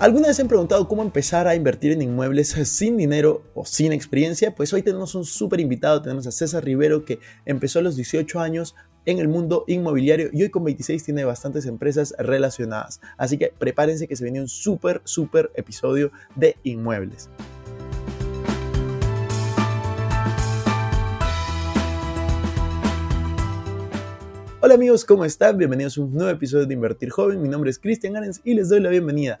¿Alguna vez han preguntado cómo empezar a invertir en inmuebles sin dinero o sin experiencia? Pues hoy tenemos un súper invitado, tenemos a César Rivero que empezó a los 18 años en el mundo inmobiliario y hoy con 26 tiene bastantes empresas relacionadas. Así que prepárense que se viene un súper, súper episodio de inmuebles. Hola amigos, ¿cómo están? Bienvenidos a un nuevo episodio de Invertir Joven. Mi nombre es Cristian Arens y les doy la bienvenida.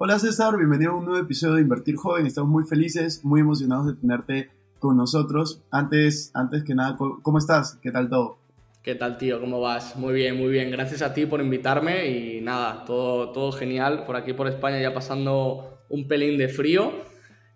Hola César, bienvenido a un nuevo episodio de Invertir Joven. Estamos muy felices, muy emocionados de tenerte con nosotros. Antes, antes que nada, ¿cómo estás? ¿Qué tal todo? ¿Qué tal, tío? ¿Cómo vas? Muy bien, muy bien. Gracias a ti por invitarme y nada, todo, todo genial. Por aquí, por España, ya pasando un pelín de frío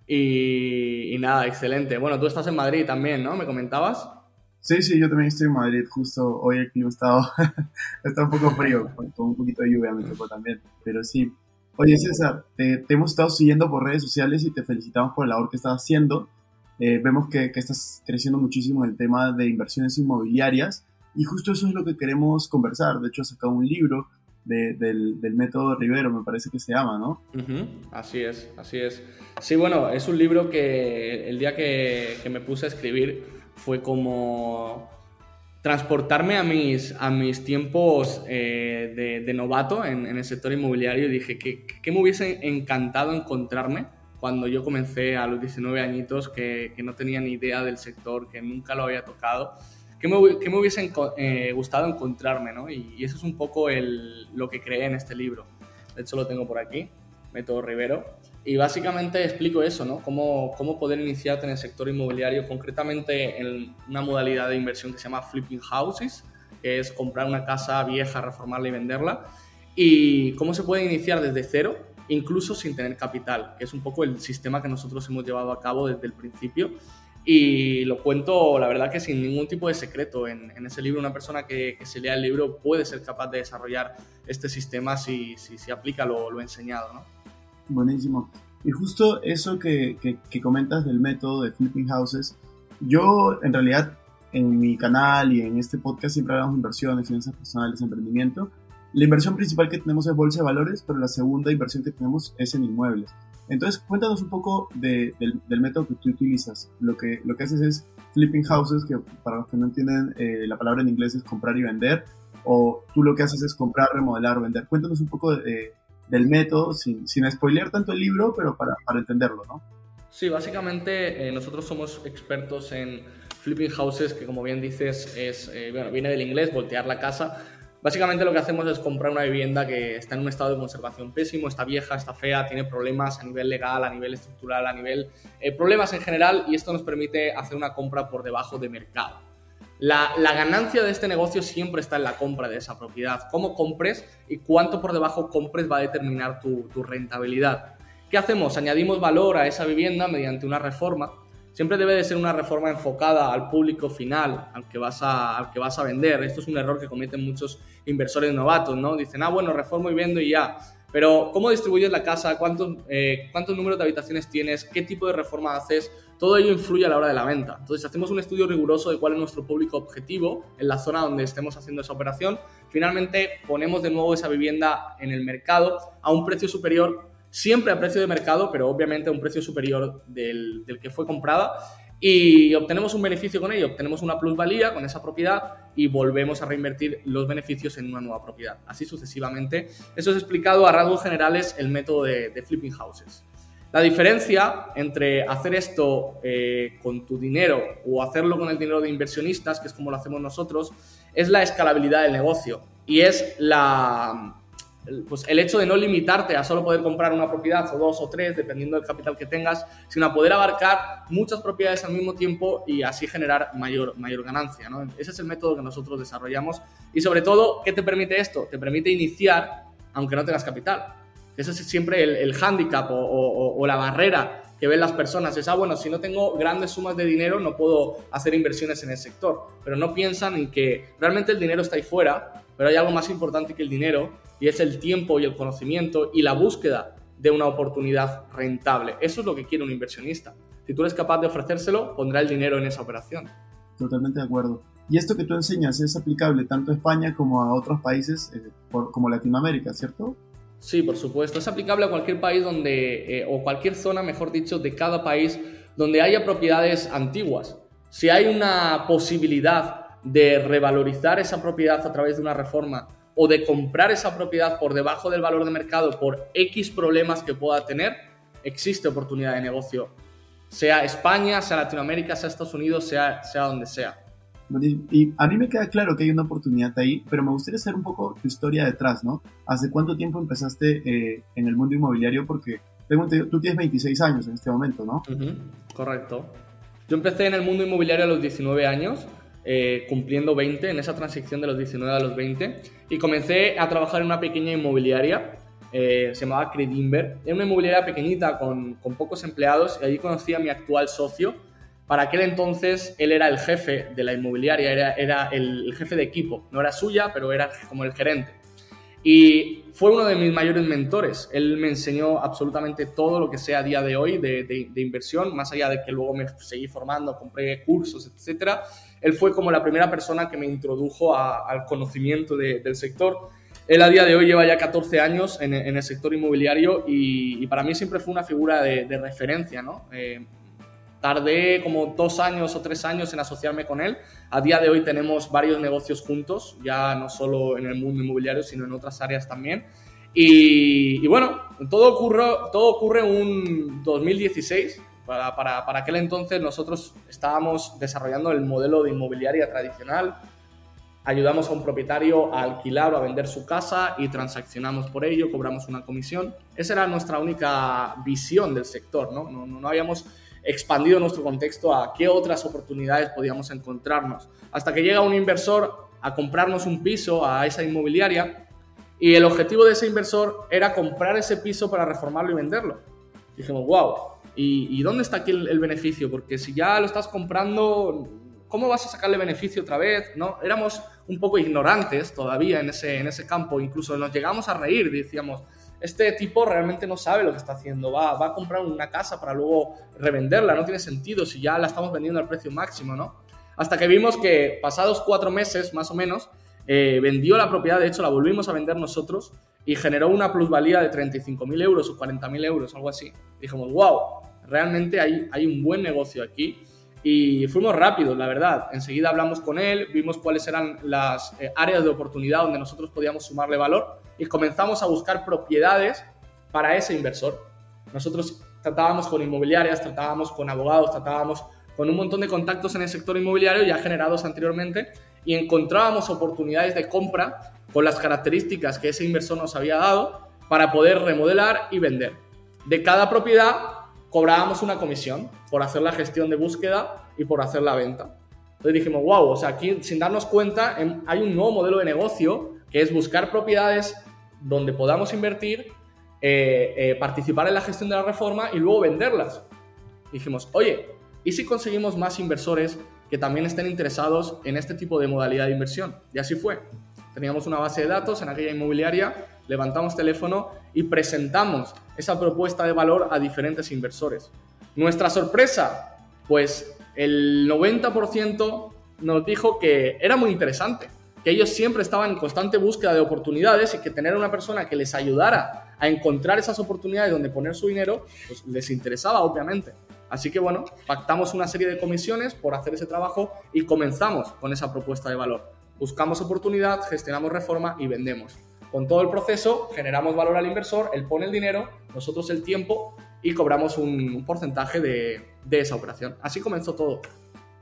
y, nada, excelente. Bueno, tú estás en Madrid también, ¿no? ¿Me comentabas? Sí, sí, yo también estoy en Madrid. Justo hoy el clima está, está un poco frío, con un poquito de lluvia me tocó también. Pero sí, Oye, César, te, hemos estado siguiendo por redes sociales y te felicitamos por la labor que estás haciendo. Eh, vemos que, estás creciendo muchísimo en el tema de inversiones inmobiliarias y justo eso es lo que queremos conversar. De hecho, has sacado un libro del, método Rivero, me parece que se llama, ¿no? Así es, así es. Sí, bueno, es un libro que el día que me puse a escribir fue como transportarme a mis, a mis tiempos eh, de, novato en, el sector inmobiliario y dije que, me hubiese encantado encontrarme cuando yo comencé a los 19 añitos, que, no tenía ni idea del sector, que nunca lo había tocado, que me, me hubiese eh, gustado encontrarme, ¿no? Y, eso es un poco el, lo que creé en este libro. De hecho lo tengo por aquí, Método Rivero. Y básicamente explico eso, ¿no? Cómo, cómo poder iniciarte en el sector inmobiliario, concretamente en una modalidad de inversión que se llama flipping houses, que es comprar una casa vieja, reformarla y venderla. Y cómo se puede iniciar desde cero, incluso sin tener capital, que es un poco el sistema que nosotros hemos llevado a cabo desde el principio. Y lo cuento, la verdad, que sin ningún tipo de secreto. En, ese libro, una persona que, se lea el libro puede ser capaz de desarrollar este sistema si, si, si aplica lo, lo enseñado, ¿no? Buenísimo. Y justo eso que, que, comentas del método de flipping houses, yo en realidad en mi canal y en este podcast siempre hablamos de inversiones, finanzas personales, emprendimiento. La inversión principal que tenemos es bolsa de valores, pero la segunda inversión que tenemos es en inmuebles. Entonces, cuéntanos un poco del, del, método que tú utilizas. Lo que, lo que haces es flipping houses, que para los que no entienden, eh, la palabra en inglés es comprar y vender, o tú lo que haces es comprar, remodelar, vender. Cuéntanos un poco de, del método, sin, sin spoilear tanto el libro, pero para, para entenderlo, ¿no? Sí, básicamente eh, nosotros somos expertos en flipping houses, que como bien dices, es, eh, viene del inglés, voltear la casa. Básicamente lo que hacemos es comprar una vivienda que está en un estado de conservación pésimo, está vieja, está fea, tiene problemas a nivel legal, a nivel estructural, a nivel eh, problemas en general y esto nos permite hacer una compra por debajo de mercado. La, ganancia de este negocio siempre está en la compra de esa propiedad. Cómo compres y cuánto por debajo compres va a determinar tu, rentabilidad. ¿Qué hacemos? Añadimos valor a esa vivienda mediante una reforma. Siempre debe de ser una reforma enfocada al público final, al que vas a, al que vas a vender. Esto es un error que cometen muchos inversores novatos, ¿no? Dicen, ah, bueno, reformo y vendo y ya. Pero, ¿cómo distribuyes la casa? ¿Cuántos, eh, ¿Cuántos números de habitaciones tienes? ¿Qué tipo de reforma haces? Todo ello influye a la hora de la venta. Entonces, hacemos un estudio riguroso de cuál es nuestro público objetivo en la zona donde estemos haciendo esa operación. Finalmente, ponemos de nuevo esa vivienda en el mercado a un precio superior, siempre a precio de mercado, pero obviamente a un precio superior del, que fue comprada y obtenemos un beneficio con ello, obtenemos una plusvalía con esa propiedad y volvemos a reinvertir los beneficios en una nueva propiedad. Así sucesivamente. Eso es explicado a rasgos generales el método de, flipping houses. La diferencia entre hacer esto eh, con tu dinero o hacerlo con el dinero de inversionistas, que es como lo hacemos nosotros, es la escalabilidad del negocio y es la, pues el hecho de no limitarte a solo poder comprar una propiedad o dos o tres, dependiendo del capital que tengas, sino a poder abarcar muchas propiedades al mismo tiempo y así generar mayor, mayor ganancia. ¿no? Ese es el método que nosotros desarrollamos y sobre todo, ¿qué te permite esto? Te permite iniciar aunque no tengas capital. Ese es siempre el, el hándicap o, la barrera que ven las personas. Es, ah, bueno, si no tengo grandes sumas de dinero no puedo hacer inversiones en el sector, pero no piensan en que realmente el dinero está ahí fuera, pero hay algo más importante que el dinero y es el tiempo y el conocimiento y la búsqueda de una oportunidad rentable. Eso es lo que quiere un inversionista. Si tú eres capaz de ofrecérselo, pondrá el dinero en esa operación. Totalmente de acuerdo. Y esto que tú enseñas es aplicable tanto a España como a otros países eh, como Latinoamérica, ¿cierto? Sí, por supuesto. Es aplicable a cualquier país donde, eh, o cualquier zona, mejor dicho, de cada país donde haya propiedades antiguas. Si hay una posibilidad de revalorizar esa propiedad a través de una reforma o de comprar esa propiedad por debajo del valor de mercado por X problemas que pueda tener, existe oportunidad de negocio. Sea España, sea Latinoamérica, sea Estados Unidos, sea, sea donde sea. Y a mí me queda claro que hay una oportunidad ahí, pero me gustaría saber un poco tu historia detrás, ¿no? ¿Hace cuánto tiempo empezaste eh, en el mundo inmobiliario? Porque tengo tú tienes 26 años en este momento, ¿no? correcto. Yo empecé en el mundo inmobiliario a los 19 años eh, cumpliendo 20, en esa transición de los 19 a los 20, y comencé a trabajar en una pequeña inmobiliaria, eh, se llamaba Credimber, era una inmobiliaria pequeñita con, con, pocos empleados, y allí conocí a mi actual socio. Para aquel entonces él era el jefe de la inmobiliaria, era, era el jefe de equipo, no era suya, pero era como el gerente. Y fue uno de mis mayores mentores. Él me enseñó absolutamente todo lo que sé a día de hoy de, de, inversión, más allá de que luego me seguí formando, compré cursos, etc. Él fue como la primera persona que me introdujo al conocimiento del sector. Él a día de hoy lleva ya 14 años en, el sector inmobiliario y, para mí siempre fue una figura de, referencia. ¿no? Eh, Tardé como dos años o tres años en asociarme con él. A día de hoy tenemos varios negocios juntos, ya no solo en el mundo inmobiliario, sino en otras áreas también. Y, bueno, todo ocurre, todo ocurre en un 2016. Para, para, para, aquel entonces nosotros estábamos desarrollando el modelo de inmobiliaria tradicional. Ayudamos a un propietario a alquilar o a vender su casa y transaccionamos por ello, cobramos una comisión. Esa era nuestra única visión del sector, ¿no? No, no, no habíamos expandido nuestro contexto a qué otras oportunidades podíamos encontrarnos. Hasta que llega un inversor a comprarnos un piso a esa inmobiliaria y el objetivo de ese inversor era comprar ese piso para reformarlo y venderlo. Dijimos, wow, ¿y, dónde está aquí el, beneficio? Porque si ya lo estás comprando, ¿cómo vas a sacarle beneficio otra vez? ¿No? Éramos un poco ignorantes todavía en ese, en ese campo, incluso nos llegamos a reír, decíamos, este tipo realmente no sabe lo que está haciendo, va, a comprar una casa para luego revenderla, no tiene sentido si ya la estamos vendiendo al precio máximo, ¿no? Hasta que vimos que pasados cuatro meses, más o menos, eh, vendió la propiedad, de hecho la volvimos a vender nosotros y generó una plusvalía de 35.000 euros o 40.000 euros, algo así. Dijimos, wow, realmente hay, hay un buen negocio aquí y fuimos rápidos, la verdad. Enseguida hablamos con él, vimos cuáles eran las eh, áreas de oportunidad donde nosotros podíamos sumarle valor y comenzamos a buscar propiedades para ese inversor. Nosotros tratábamos con inmobiliarias, tratábamos con abogados, tratábamos con un montón de contactos en el sector inmobiliario ya generados anteriormente y encontrábamos oportunidades de compra con las características que ese inversor nos había dado para poder remodelar y vender. De cada propiedad cobrábamos una comisión por hacer la gestión de búsqueda y por hacer la venta. Entonces dijimos, wow, o sea, aquí sin darnos cuenta em, hay un nuevo modelo de negocio que es buscar propiedades donde podamos invertir, eh, eh, participar en la gestión de la reforma y luego venderlas. Dijimos, oye, ¿y si conseguimos más inversores que también estén interesados en este tipo de modalidad de inversión? Y así fue. Teníamos una base de datos en aquella inmobiliaria, levantamos teléfono y presentamos esa propuesta de valor a diferentes inversores. Nuestra sorpresa, pues el 90% nos dijo que era muy interesante, que ellos siempre estaban en constante búsqueda de oportunidades y que tener una persona que les ayudara a encontrar esas oportunidades donde poner su dinero, pues les interesaba, obviamente. Así que bueno, pactamos una serie de comisiones por hacer ese trabajo y comenzamos con esa propuesta de valor. Buscamos oportunidad, gestionamos reforma y vendemos. Con todo el proceso generamos valor al inversor, él pone el dinero, nosotros el tiempo y cobramos un, porcentaje de, esa operación. Así comenzó todo.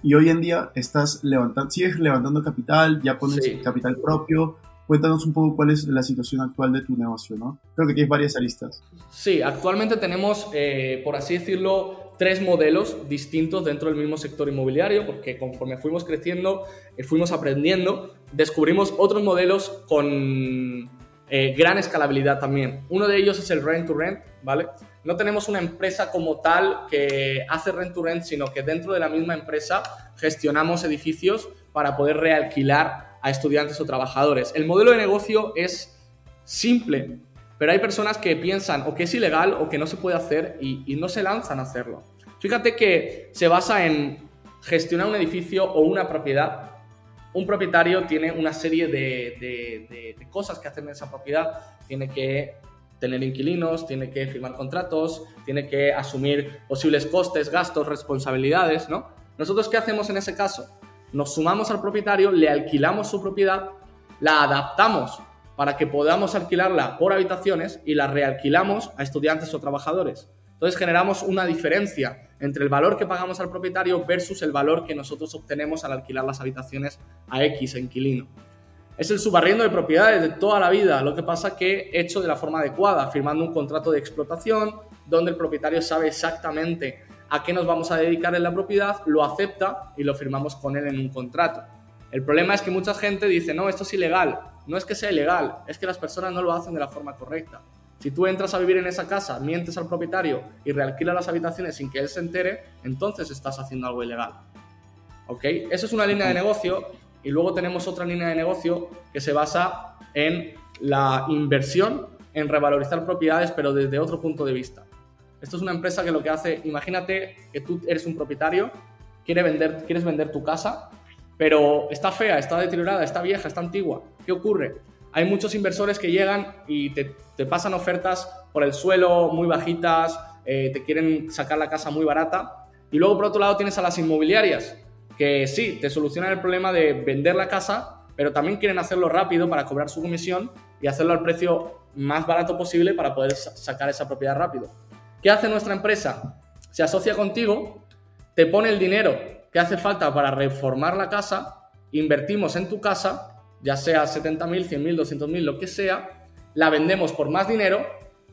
Y hoy en día estás levantando, sigues levantando capital, ya pones capital propio. Cuéntanos un poco cuál es la situación actual de tu negocio, ¿no? Creo que tienes varias aristas. Sí, actualmente tenemos, eh, por así decirlo, tres modelos distintos dentro del mismo sector inmobiliario, porque conforme fuimos creciendo, y eh, fuimos aprendiendo, descubrimos otros modelos con eh, gran escalabilidad también. Uno de ellos es el rent to rent, ¿vale? No tenemos una empresa como tal que hace rent to rent, sino que dentro de la misma empresa gestionamos edificios para poder realquilar a estudiantes o trabajadores. El modelo de negocio es simple, pero hay personas que piensan o que es ilegal o que no se puede hacer y, no se lanzan a hacerlo. Fíjate que se basa en gestionar un edificio o una propiedad un propietario tiene una serie de, cosas que hacer en esa propiedad. Tiene que tener inquilinos, tiene que firmar contratos, tiene que asumir posibles costes, gastos, responsabilidades, ¿no? Nosotros, ¿qué hacemos en ese caso? Nos sumamos al propietario, le alquilamos su propiedad, la adaptamos para que podamos alquilarla por habitaciones y la realquilamos a estudiantes o trabajadores. Entonces generamos una diferencia entre el valor que pagamos al propietario versus el valor que nosotros obtenemos al alquilar las habitaciones a X inquilino. Es el subarriendo de propiedades de toda la vida, lo que pasa que hecho de la forma adecuada, firmando un contrato de explotación donde el propietario sabe exactamente a qué nos vamos a dedicar en la propiedad, lo acepta y lo firmamos con él en un contrato. El problema es que mucha gente dice, no, esto es ilegal. No es que sea ilegal, es que las personas no lo hacen de la forma correcta. Si tú entras a vivir en esa casa, mientes al propietario y realquilas las habitaciones sin que él se entere, entonces estás haciendo algo ilegal. ¿Ok? Eso es una línea de negocio y luego tenemos otra línea de negocio que se basa en la inversión en revalorizar propiedades, pero desde otro punto de vista. Esto es una empresa que lo que hace, imagínate que tú eres un propietario, quieres vender, quieres vender tu casa, pero está fea, está deteriorada, está vieja, está antigua. ¿Qué ocurre? Hay muchos inversores que llegan y te, pasan ofertas por el suelo muy bajitas, eh, te quieren sacar la casa muy barata. Y luego por otro lado tienes a las inmobiliarias, que sí, te solucionan el problema de vender la casa, pero también quieren hacerlo rápido para cobrar su comisión y hacerlo al precio más barato posible para poder sacar esa propiedad rápido. ¿Qué hace nuestra empresa? Se asocia contigo, te pone el dinero que hace falta para reformar la casa, invertimos en tu casa ya sea 70.000, 100.000, 200.000, lo que sea, la vendemos por más dinero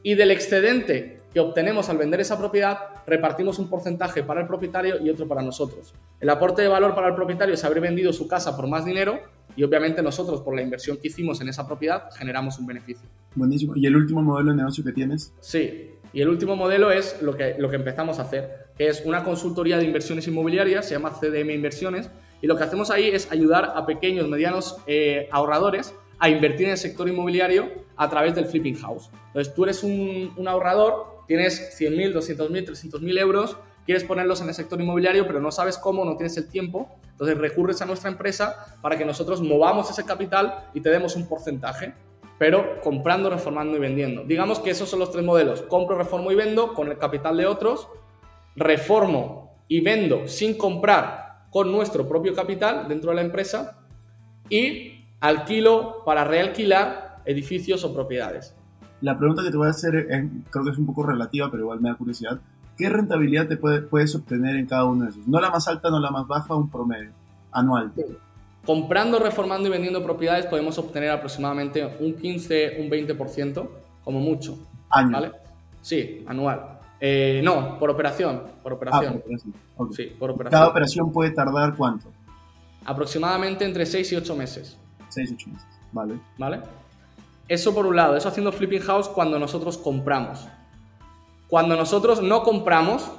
y del excedente que obtenemos al vender esa propiedad, repartimos un porcentaje para el propietario y otro para nosotros. El aporte de valor para el propietario es haber vendido su casa por más dinero y obviamente nosotros, por la inversión que hicimos en esa propiedad, generamos un beneficio. Buenísimo. ¿Y el último modelo de negocio que tienes? Sí, y el último modelo es lo que, lo que empezamos a hacer, que es una consultoría de inversiones inmobiliarias, se llama CDM Inversiones, y lo que hacemos ahí es ayudar a pequeños, medianos eh, ahorradores a invertir en el sector inmobiliario a través del flipping house. Entonces, tú eres un, ahorrador, tienes 100.000, 200.000, 300.000 euros, quieres ponerlos en el sector inmobiliario, pero no sabes cómo, no tienes el tiempo, entonces recurres a nuestra empresa para que nosotros movamos ese capital y te demos un porcentaje, pero comprando, reformando y vendiendo. Digamos que esos son los tres modelos. Compro, reformo y vendo con el capital de otros, reformo y vendo sin comprar con nuestro propio capital dentro de la empresa y alquilo para realquilar edificios o propiedades. La pregunta que te voy a hacer creo que es un poco relativa, pero igual me da curiosidad. ¿Qué rentabilidad te puedes obtener en cada uno de esos? No la más alta, no la más baja, un promedio anual. Comprando, reformando y vendiendo propiedades podemos obtener aproximadamente un 15, un 20%, como mucho. ¿Año? ¿Vale? Sí, anual. Eh, no, por operación. Por operación. Ah, sí, por operación. ¿Cada operación puede tardar cuánto? Aproximadamente entre 6 y 8 meses. 6 y 8 meses, vale. ¿Vale? Eso por un lado, eso haciendo flipping house cuando nosotros compramos. Cuando nosotros no compramos,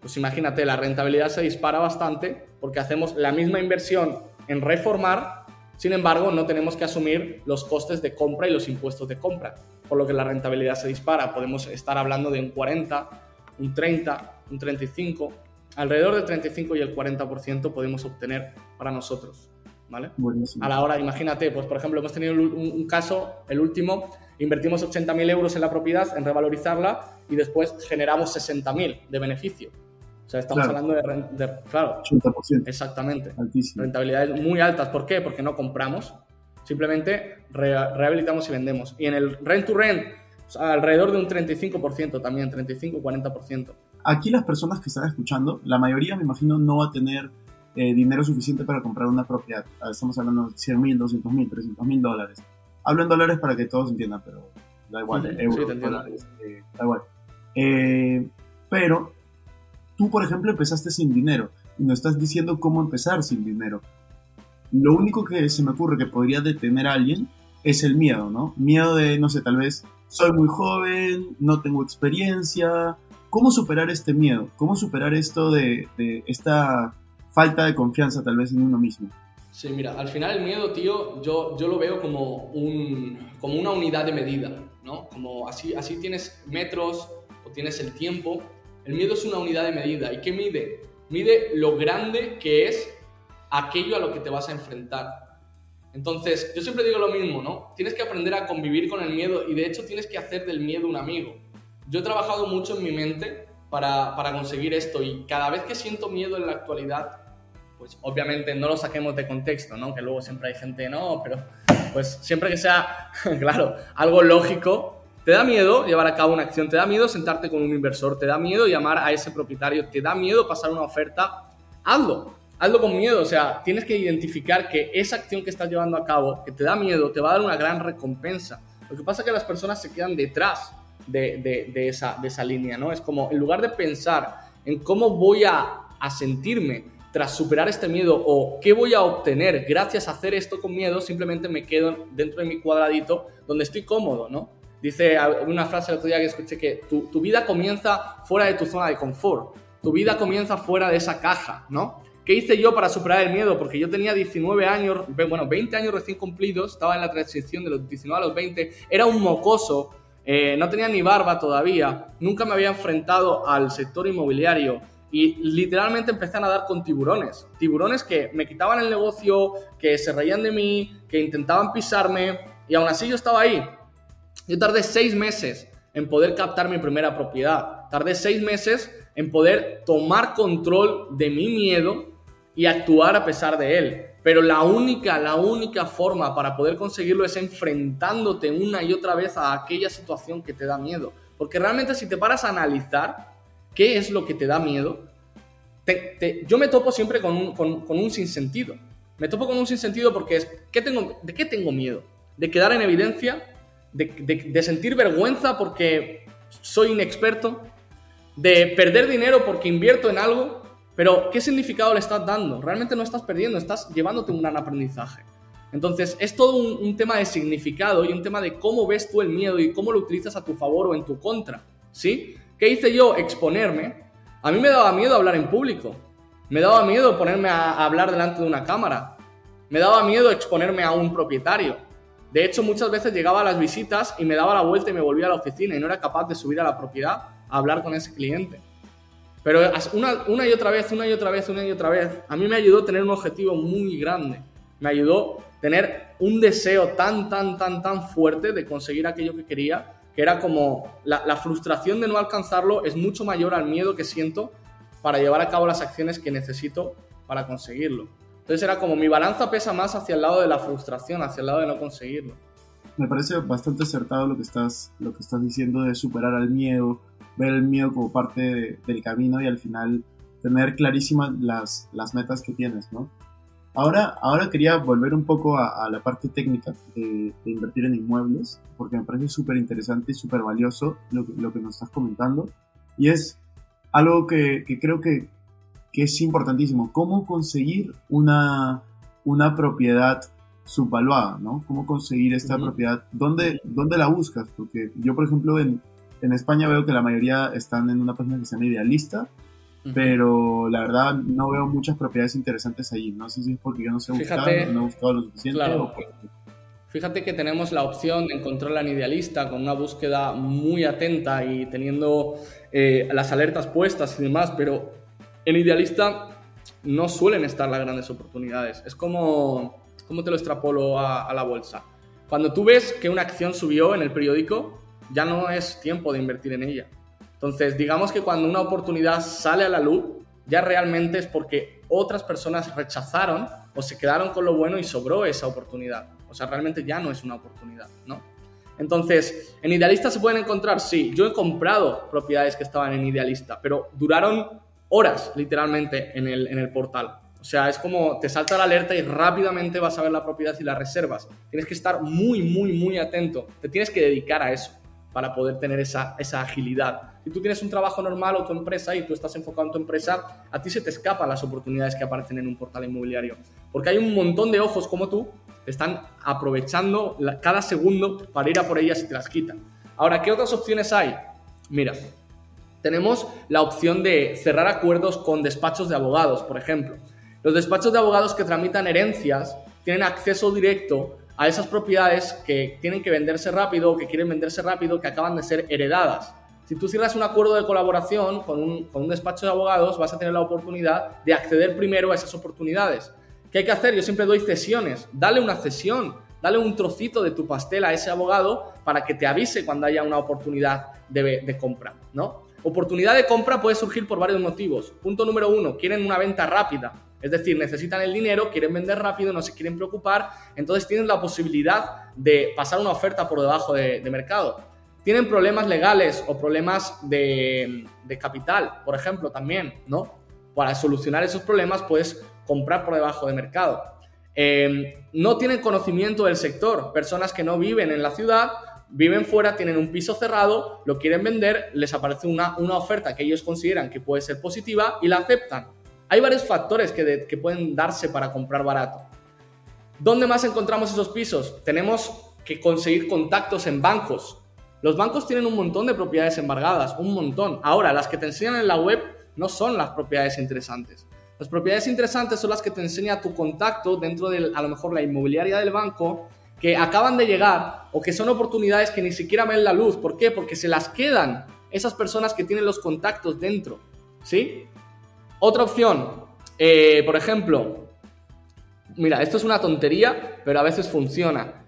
pues imagínate, la rentabilidad se dispara bastante porque hacemos la misma inversión en reformar, sin embargo, no tenemos que asumir los costes de compra y los impuestos de compra por lo que la rentabilidad se dispara. Podemos estar hablando de un 40, un 30, un 35, alrededor del 35 y el 40% podemos obtener para nosotros. ¿Vale? A la hora, imagínate, pues por ejemplo, hemos tenido un, caso, el último, Invertimos 80.000 euros en la propiedad, en revalorizarla y después generamos 60.000 de beneficio. O sea, estamos hablando de, claro, 80%. Exactamente. Rentabilidades muy altas. ¿Por qué? Porque no compramos. Simplemente rehabilitamos y vendemos. Y en el rent to rent, alrededor de un 35% también, 35-40%. Aquí las personas que están escuchando, la mayoría me imagino no va a tener eh, dinero suficiente para comprar una propiedad. Ah, estamos hablando de 100 mil, 200 mil, 300 mil dólares. Hablo en dólares para que todos entiendan, pero da igual, euros, dólares, eh, da igual. Eh, pero tú, por ejemplo, empezaste sin dinero y no estás diciendo cómo empezar sin dinero. Lo único que se me ocurre que podría detener a alguien es el miedo, ¿no? Miedo de, no sé, tal vez soy muy joven, no tengo experiencia. ¿Cómo superar este miedo? ¿Cómo superar esto de, esta falta de confianza tal vez en uno mismo? Sí, mira, al final el miedo, tío, yo, yo lo veo como, un, como una unidad de medida, ¿no? Como así, así tienes metros o tienes el tiempo. El miedo es una unidad de medida. ¿Y qué mide? Mide lo grande que es aquello a lo que te vas a enfrentar. Entonces, yo siempre digo lo mismo, ¿no? Tienes que aprender a convivir con el miedo y de hecho tienes que hacer del miedo un amigo. Yo he trabajado mucho en mi mente para, para conseguir esto y cada vez que siento miedo en la actualidad, pues obviamente no lo saquemos de contexto, ¿no? Que luego siempre hay gente, no, pero pues siempre que sea, claro, algo lógico, te da miedo llevar a cabo una acción, te da miedo sentarte con un inversor, te da miedo llamar a ese propietario, te da miedo pasar una oferta, hazlo hazlo con miedo, o sea, tienes que identificar que esa acción que estás llevando a cabo, que te da miedo, te va a dar una gran recompensa. Lo que pasa es que las personas se quedan detrás de, esa, línea, ¿no? Es como, en lugar de pensar en cómo voy a, a sentirme tras superar este miedo o qué voy a obtener gracias a hacer esto con miedo, simplemente me quedo dentro de mi cuadradito donde estoy cómodo, ¿no? Dice una frase el otro día que escuché que tu, tu vida comienza fuera de tu zona de confort, tu vida comienza fuera de esa caja, ¿no? ¿Qué hice yo para superar el miedo? Porque yo tenía 19 años, bueno, 20 años recién cumplidos, estaba en la transición de los 19 a los 20, era un mocoso, eh, no tenía ni barba todavía, nunca me había enfrentado al sector inmobiliario y literalmente empecé a nadar con tiburones. Tiburones que me quitaban el negocio, que se reían de mí, que intentaban pisarme y aún así yo estaba ahí. Yo tardé seis meses en poder captar mi primera propiedad. Tardé seis meses en poder tomar control de mi miedo y actuar a pesar de él. Pero la única, la única forma para poder conseguirlo es enfrentándote una y otra vez a aquella situación que te da miedo. Porque realmente si te paras a analizar qué es lo que te da miedo, yo me topo siempre con un, con, un, sinsentido. Me topo con un sinsentido porque es, ¿qué tengo, ¿de qué tengo miedo? ¿De quedar en evidencia? ¿De, de sentir vergüenza porque soy inexperto? ¿De perder dinero porque invierto en algo? Pero, ¿qué significado le estás dando? Realmente no estás perdiendo, estás llevándote un gran aprendizaje. Entonces, es todo un, tema de significado y un tema de cómo ves tú el miedo y cómo lo utilizas a tu favor o en tu contra. ¿Sí? ¿Qué hice yo? Exponerme. A mí me daba miedo hablar en público. Me daba miedo ponerme a hablar delante de una cámara. Me daba miedo exponerme a un propietario. De hecho, muchas veces llegaba a las visitas y me daba la vuelta y me volvía a la oficina y no era capaz de subir a la propiedad a hablar con ese cliente. Pero una, una y otra vez, una y otra vez, una y otra vez, a mí me ayudó tener un objetivo muy grande. Me ayudó tener un deseo tan, tan, tan, tan fuerte de conseguir aquello que quería, que era como la, la frustración de no alcanzarlo es mucho mayor al miedo que siento para llevar a cabo las acciones que necesito para conseguirlo. Entonces era como mi balanza pesa más hacia el lado de la frustración, hacia el lado de no conseguirlo. Me parece bastante acertado lo que estás, lo que estás diciendo de superar al miedo, ver el miedo como parte del camino y al final tener clarísimas las, las metas que tienes, ¿no? Ahora, ahora quería volver un poco a, la parte técnica de, invertir en inmuebles, porque me parece súper interesante y súper valioso lo, lo, que nos estás comentando. Y es algo que, que creo que, que, es importantísimo. ¿Cómo conseguir una, una propiedad subvaluada? ¿no? ¿Cómo conseguir esta propiedad? ¿Dónde, ¿Dónde la buscas? Porque yo, por ejemplo, en, en España veo que la mayoría están en una página que se llama Idealista, pero la verdad no veo muchas propiedades interesantes allí. No sé si es porque yo no sé buscar, no he buscado lo suficiente Fíjate que tenemos la opción de encontrarla en Idealista con una búsqueda muy atenta y teniendo eh, las alertas puestas y demás, pero en Idealista no suelen estar las grandes oportunidades. Es como, ¿cómo te lo extrapolo a, a la bolsa? Cuando tú ves que una acción subió en el periódico, ya no es tiempo de invertir en ella. Entonces, digamos que cuando una oportunidad sale a la luz, ya realmente es porque otras personas rechazaron o se quedaron con lo bueno y sobró esa oportunidad. O sea, realmente ya no es una oportunidad, ¿no? Entonces, ¿en Idealista se pueden encontrar? Sí, yo he comprado propiedades que estaban en Idealista, pero duraron horas literalmente en el, en el portal. O sea, es como te salta la alerta y rápidamente vas a ver la propiedad y la reservas. Tienes que estar muy, muy, muy atento. Te tienes que dedicar a eso para poder tener esa, esa agilidad. Si tú tienes un trabajo normal o tu empresa y tú estás enfocado en tu empresa, a ti se te escapan las oportunidades que aparecen en un portal inmobiliario. Porque hay un montón de ojos como tú que están aprovechando cada segundo para ir a por ellas y te las quitan. Ahora, ¿qué otras opciones hay? Mira, tenemos la opción de cerrar acuerdos con despachos de abogados, por ejemplo. Los despachos de abogados que tramitan herencias tienen acceso directo a esas propiedades que tienen que venderse rápido que quieren venderse rápido, que acaban de ser heredadas. Si tú cierras un acuerdo de colaboración con un, despacho de abogados, vas a tener la oportunidad de acceder primero a esas oportunidades. ¿Qué hay que hacer? Yo siempre doy cesiones. Dale una cesión, dale un trocito de tu pastel a ese abogado para que te avise cuando haya una oportunidad de, de compra, ¿no? Oportunidad de compra puede surgir por varios motivos. Punto número uno, quieren una venta rápida. Es decir, necesitan el dinero, quieren vender rápido, no se quieren preocupar, entonces tienen la posibilidad de pasar una oferta por debajo de, mercado. Tienen problemas legales o problemas de, capital, por ejemplo, también, ¿no? Para solucionar esos problemas puedes comprar por debajo de mercado. Em, no tienen conocimiento del sector, personas que no viven en la ciudad, viven fuera, tienen un piso cerrado, lo quieren vender, les aparece una, una oferta que ellos consideran que puede ser positiva y la aceptan hay varios factores que, que pueden darse para comprar barato. ¿Dónde más encontramos esos pisos? Tenemos que conseguir contactos en bancos. Los bancos tienen un montón de propiedades embargadas, un montón. Ahora, las que te enseñan en la web no son las propiedades interesantes. Las propiedades interesantes son las que te enseña tu contacto dentro de a lo mejor la inmobiliaria del banco que acaban de llegar o que son oportunidades que ni siquiera ven la luz. ¿Por qué? Porque se las quedan esas personas que tienen los contactos dentro. ¿Sí? Otra opción, eh, por ejemplo, mira, esto es una tontería, pero a veces funciona.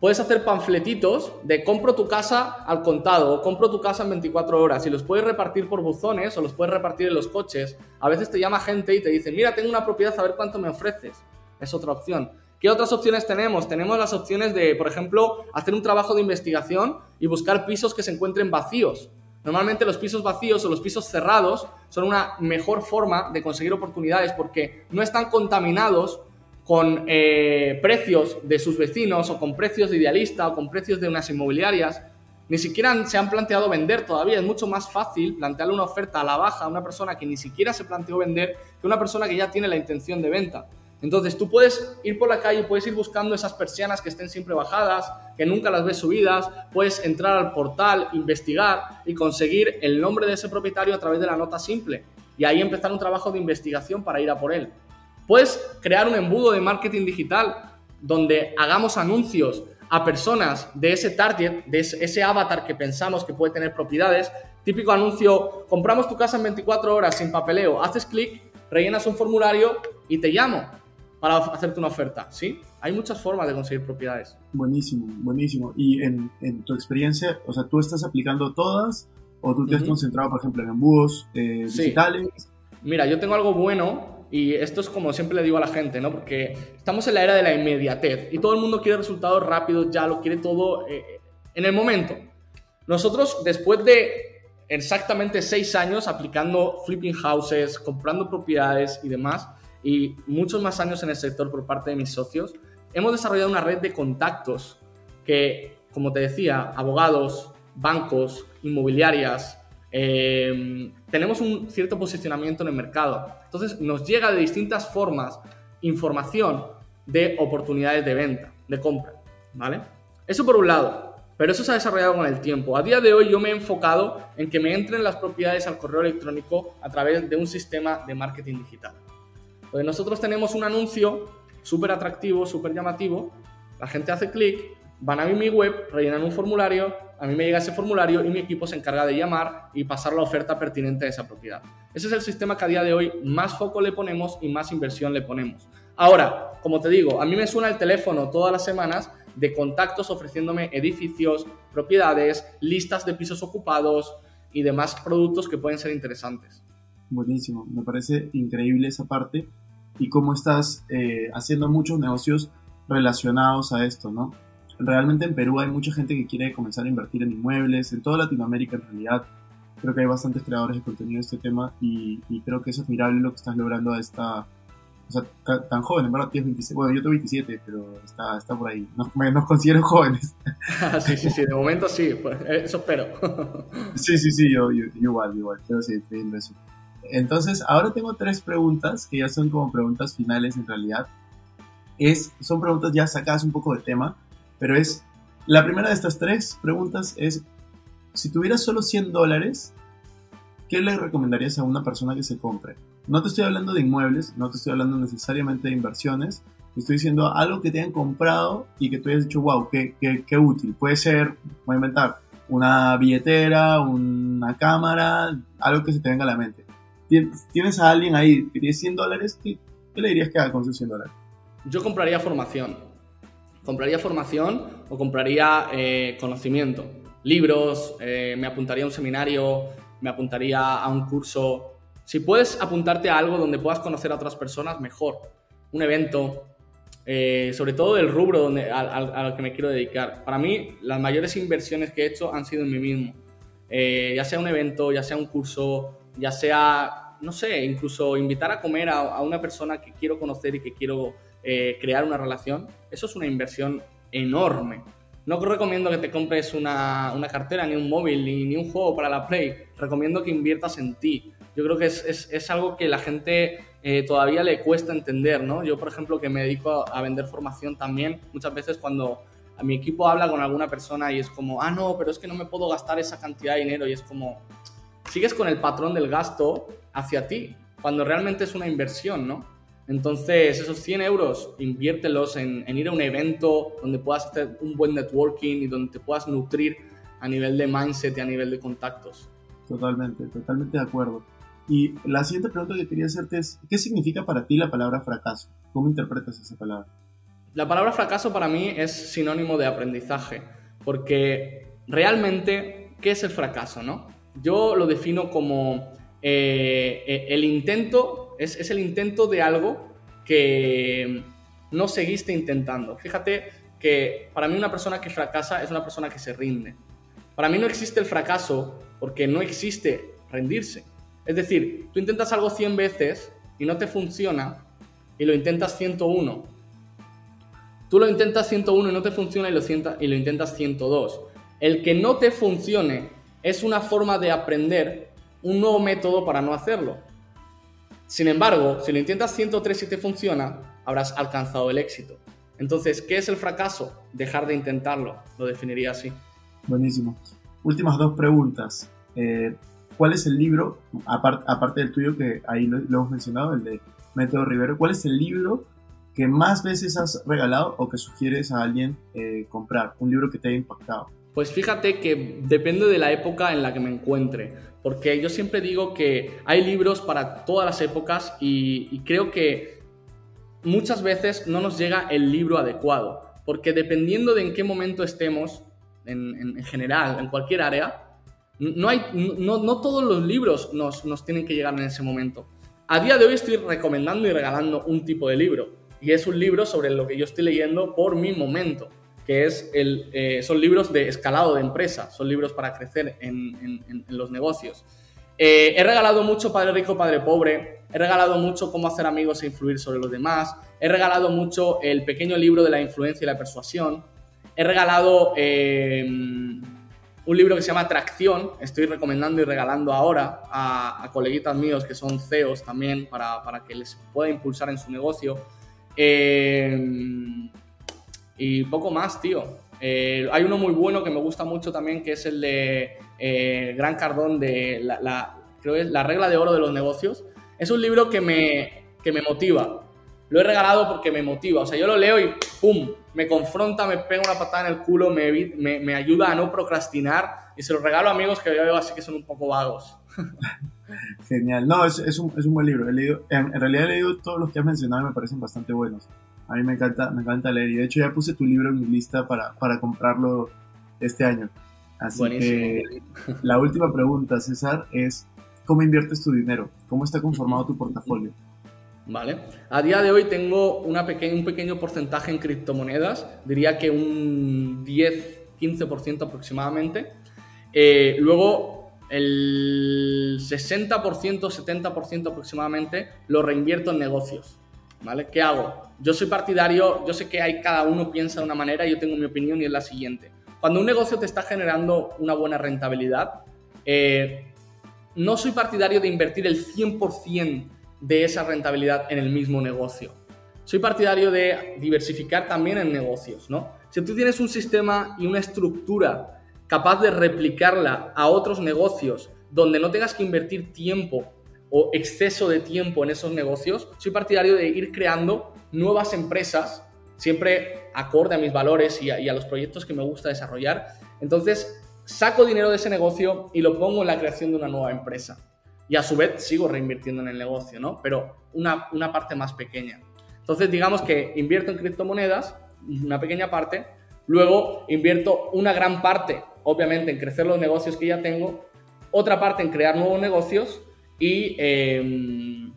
Puedes hacer panfletitos de compro tu casa al contado o compro tu casa en 24 horas y los puedes repartir por buzones o los puedes repartir en los coches. A veces te llama gente y te dice, mira, tengo una propiedad, a ver cuánto me ofreces. Es otra opción. ¿Qué otras opciones tenemos? Tenemos las opciones de, por ejemplo, hacer un trabajo de investigación y buscar pisos que se encuentren vacíos. Normalmente los pisos vacíos o los pisos cerrados son una mejor forma de conseguir oportunidades porque no están contaminados con eh, precios de sus vecinos o con precios de idealista o con precios de unas inmobiliarias. Ni siquiera se han planteado vender todavía. Es mucho más fácil plantearle una oferta a la baja a una persona que ni siquiera se planteó vender que una persona que ya tiene la intención de venta. Entonces tú puedes ir por la calle, puedes ir buscando esas persianas que estén siempre bajadas, que nunca las ves subidas, puedes entrar al portal, investigar y conseguir el nombre de ese propietario a través de la nota simple y ahí empezar un trabajo de investigación para ir a por él. Puedes crear un embudo de marketing digital donde hagamos anuncios a personas de ese target, de ese avatar que pensamos que puede tener propiedades. Típico anuncio, compramos tu casa en 24 horas sin papeleo, haces clic, rellenas un formulario y te llamo para hacerte una oferta, ¿sí? Hay muchas formas de conseguir propiedades. Buenísimo, buenísimo. Y en, tu experiencia, o sea, ¿tú estás aplicando todas o tú te has concentrado, por ejemplo, en embudos eh, digitales? Mira, yo tengo algo bueno y esto es como siempre le digo a la gente, ¿no? Porque estamos en la era de la inmediatez y todo el mundo quiere resultados rápidos, ya lo quiere todo eh, en el momento. Nosotros, después de exactamente seis años aplicando flipping houses, comprando propiedades y demás, y muchos más años en el sector por parte de mis socios, hemos desarrollado una red de contactos que, como te decía, abogados, bancos, inmobiliarias, eh, tenemos un cierto posicionamiento en el mercado. Entonces nos llega de distintas formas información de oportunidades de venta, de compra, ¿vale? Eso por un lado, pero eso se ha desarrollado con el tiempo. A día de hoy yo me he enfocado en que me entren las propiedades al correo electrónico a través de un sistema de marketing digital. Pues nosotros tenemos un anuncio súper atractivo, súper llamativo, la gente hace clic, van a mi web, rellenan un formulario, a mí me llega ese formulario y mi equipo se encarga de llamar y pasar la oferta pertinente a esa propiedad. Ese es el sistema que a día de hoy más foco le ponemos y más inversión le ponemos. Ahora, como te digo, a mí me suena el teléfono todas las semanas de contactos ofreciéndome edificios, propiedades, listas de pisos ocupados y demás productos que pueden ser interesantes. Buenísimo, me parece increíble esa parte y cómo estás eh, haciendo muchos negocios relacionados a esto, ¿no? Realmente en Perú hay mucha gente que quiere comenzar a invertir en inmuebles, en toda Latinoamérica en realidad. Creo que hay bastantes creadores de contenido de este tema y, creo que es admirable lo que estás logrando a esta, o sea, tan, joven, en verdad tienes 27, bueno, yo tengo 27, pero está, está por ahí, nos, nos considero jóvenes. sí, sí, sí, de momento sí, pues, eso espero. sí, sí, sí, yo, yo, igual, igual, quiero seguir viendo eso. Entonces, ahora tengo tres preguntas que ya son como preguntas finales en realidad. Es, son preguntas ya sacadas un poco de tema, pero es, la primera de estas tres preguntas es, si tuvieras solo 100 dólares, ¿qué le recomendarías a una persona que se compre? No te estoy hablando de inmuebles, no te estoy hablando necesariamente de inversiones, te estoy diciendo algo que te hayan comprado y que tú hayas dicho, wow, qué, qué, útil. Puede ser, voy a inventar, una billetera, una cámara, algo que se te venga a la mente tienes a alguien ahí que tiene 100 dólares, ¿qué, le dirías que haga con sus 100 dólares? Yo compraría formación. Compraría formación o compraría eh, conocimiento. Libros, eh, me apuntaría a un seminario, me apuntaría a un curso. Si puedes apuntarte a algo donde puedas conocer a otras personas, mejor. Un evento, eh, sobre todo el rubro donde, al, que me quiero dedicar. Para mí, las mayores inversiones que he hecho han sido en mí mismo. ya sea un evento, ya sea un curso, ya sea no sé, incluso invitar a comer a, una persona que quiero conocer y que quiero eh, crear una relación, eso es una inversión enorme. No recomiendo que te compres una, cartera, ni un móvil, ni, un juego para la Play. Recomiendo que inviertas en ti. Yo creo que es, algo que la gente eh, todavía le cuesta entender, ¿no? Yo, por ejemplo, que me dedico a, vender formación también, muchas veces cuando a mi equipo habla con alguna persona y es como, ah, no, pero es que no me puedo gastar esa cantidad de dinero y es como, sigues con el patrón del gasto hacia ti, cuando realmente es una inversión, ¿no? Entonces, esos 100 euros, inviértelos en, ir a un evento donde puedas hacer un buen networking y donde te puedas nutrir a nivel de mindset y a nivel de contactos. Totalmente, totalmente de acuerdo. Y la siguiente pregunta que quería hacerte es, ¿qué significa para ti la palabra fracaso? ¿Cómo interpretas esa palabra? La palabra fracaso para mí es sinónimo de aprendizaje, porque realmente, ¿qué es el fracaso, no? Yo lo defino como eh, eh, el intento, es, el intento de algo que no seguiste intentando. Fíjate que para mí una persona que fracasa es una persona que se rinde. Para mí no existe el fracaso porque no existe rendirse. Es decir, tú intentas algo 100 veces y no te funciona y lo intentas 101. Tú lo intentas 101 y no te funciona y lo, y lo intentas 102. El que no te funcione es una forma de aprender un nuevo método para no hacerlo. Sin embargo, si lo intentas 103 y te funciona, habrás alcanzado el éxito. Entonces, ¿qué es el fracaso? Dejar de intentarlo, lo definiría así. Buenísimo. Últimas dos preguntas. Eh, ¿Cuál es el libro, aparte del tuyo que ahí lo, hemos mencionado, el de Método Rivero, cuál es el libro que más veces has regalado o que sugieres a alguien eh, comprar? Un libro que te haya impactado. Pues fíjate que depende de la época en la que me encuentre, porque yo siempre digo que hay libros para todas las épocas y, creo que muchas veces no nos llega el libro adecuado, porque dependiendo de en qué momento estemos, en, general, en cualquier área, no, hay, no, todos los libros nos, nos tienen que llegar en ese momento. A día de hoy estoy recomendando y regalando un tipo de libro, y es un libro sobre lo que yo estoy leyendo por mi momento que es el, eh, son libros de escalado de empresa, son libros para crecer en, los negocios. Eh, he regalado mucho Padre Rico, Padre Pobre, he regalado mucho Cómo hacer amigos e influir sobre los demás, he regalado mucho el pequeño libro de la influencia y la persuasión, he regalado eh, un libro que se llama Tracción, estoy recomendando y regalando ahora a, coleguitas míos que son CEOs también para, para, que les pueda impulsar en su negocio. Y poco más, tío. Eh, hay uno muy bueno que me gusta mucho también, que es el de eh, Gran Cardón, de la, creo es La regla de oro de los negocios. Es un libro que me, que me motiva. Lo he regalado porque me motiva. O sea, yo lo leo y ¡pum! Me confronta, me pega una patada en el culo, me, me, me ayuda a no procrastinar y se lo regalo a amigos que yo veo así que son un poco vagos. Genial. No, es, es, un, es un, buen libro. He leído, en, realidad he leído todos los que has mencionado y me parecen bastante buenos. A mí me encanta, me encanta leer y de hecho ya puse tu libro en mi lista para, para comprarlo este año. Así que la última pregunta, César, es ¿cómo inviertes tu dinero? ¿Cómo está conformado tu portafolio? Vale. A día de hoy tengo una un pequeño porcentaje en criptomonedas, diría que un 10-15% aproximadamente. Eh, luego, el 60%, 70% aproximadamente lo reinvierto en negocios. ¿Vale? ¿Qué hago? Yo soy partidario, yo sé que hay cada uno piensa de una manera, yo tengo mi opinión y es la siguiente. Cuando un negocio te está generando una buena rentabilidad, eh, no soy partidario de invertir el 100% de esa rentabilidad en el mismo negocio. Soy partidario de diversificar también en negocios, ¿no? Si tú tienes un sistema y una estructura capaz de replicarla a otros negocios donde no tengas que invertir tiempo o exceso de tiempo en esos negocios, soy partidario de ir creando nuevas empresas, siempre acorde a mis valores y a, los proyectos que me gusta desarrollar. Entonces, saco dinero de ese negocio y lo pongo en la creación de una nueva empresa y a su vez sigo reinvirtiendo en el negocio, ¿no? Pero una, una parte más pequeña. Entonces, digamos que invierto en criptomonedas, una pequeña parte, luego invierto una gran parte, obviamente, en crecer los negocios que ya tengo, otra parte en crear nuevos negocios y, em,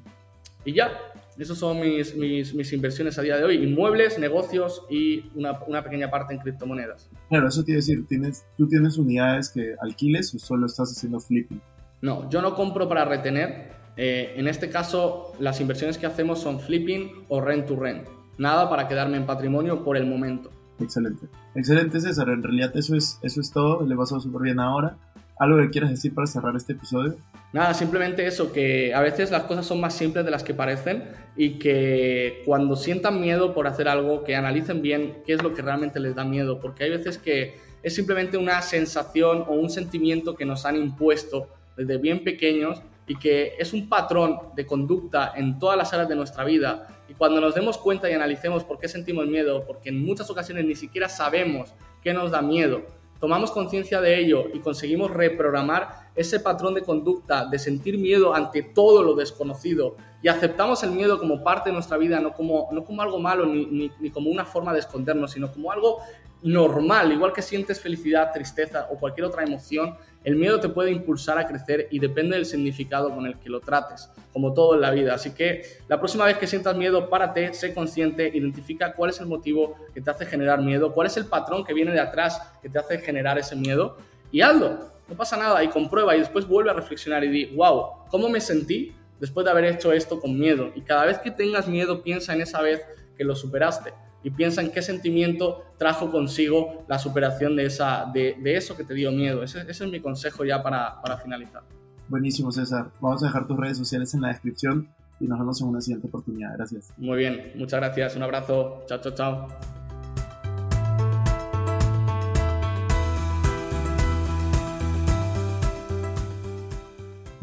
y ya. Esas son mis, mis, mis, inversiones a día de hoy, inmuebles, negocios y una, una pequeña parte en criptomonedas. Claro, eso quiere decir, ¿tienes, ¿tú tienes unidades que alquiles o solo estás haciendo flipping? No, yo no compro para retener. Eh, en este caso, las inversiones que hacemos son flipping o rent to rent. Nada para quedarme en patrimonio por el momento. Excelente. Excelente, César. En realidad eso es, eso es todo. Le pasado súper bien ahora. ¿Algo que quieras decir para cerrar este episodio? Nada, simplemente eso, que a veces las cosas son más simples de las que parecen y que cuando sientan miedo por hacer algo, que analicen bien qué es lo que realmente les da miedo, porque hay veces que es simplemente una sensación o un sentimiento que nos han impuesto desde bien pequeños y que es un patrón de conducta en todas las áreas de nuestra vida. Y cuando nos demos cuenta y analicemos por qué sentimos miedo, porque en muchas ocasiones ni siquiera sabemos qué nos da miedo, tomamos conciencia de ello y conseguimos reprogramar ese patrón de conducta de sentir miedo ante todo lo desconocido y aceptamos el miedo como parte de nuestra vida, no como, no como algo malo ni, ni, ni como una forma de escondernos, sino como algo normal, igual que sientes felicidad, tristeza o cualquier otra emoción, el miedo te puede impulsar a crecer y depende del significado con el que lo trates, como todo en la vida. Así que la próxima vez que sientas miedo, párate, sé consciente, identifica cuál es el motivo que te hace generar miedo, cuál es el patrón que viene de atrás que te hace generar ese miedo y hazlo. No pasa nada y comprueba y después vuelve a reflexionar y di, wow, ¿cómo me sentí después de haber hecho esto con miedo? Y cada vez que tengas miedo, piensa en esa vez que lo superaste y piensa en qué sentimiento trajo consigo la superación de, esa, de, de eso que te dio miedo. Ese, ese es mi consejo ya para, para, finalizar. Buenísimo, César. Vamos a dejar tus redes sociales en la descripción y nos vemos en una siguiente oportunidad. Gracias. Muy bien, muchas gracias. Un abrazo. Chao, chao, chao.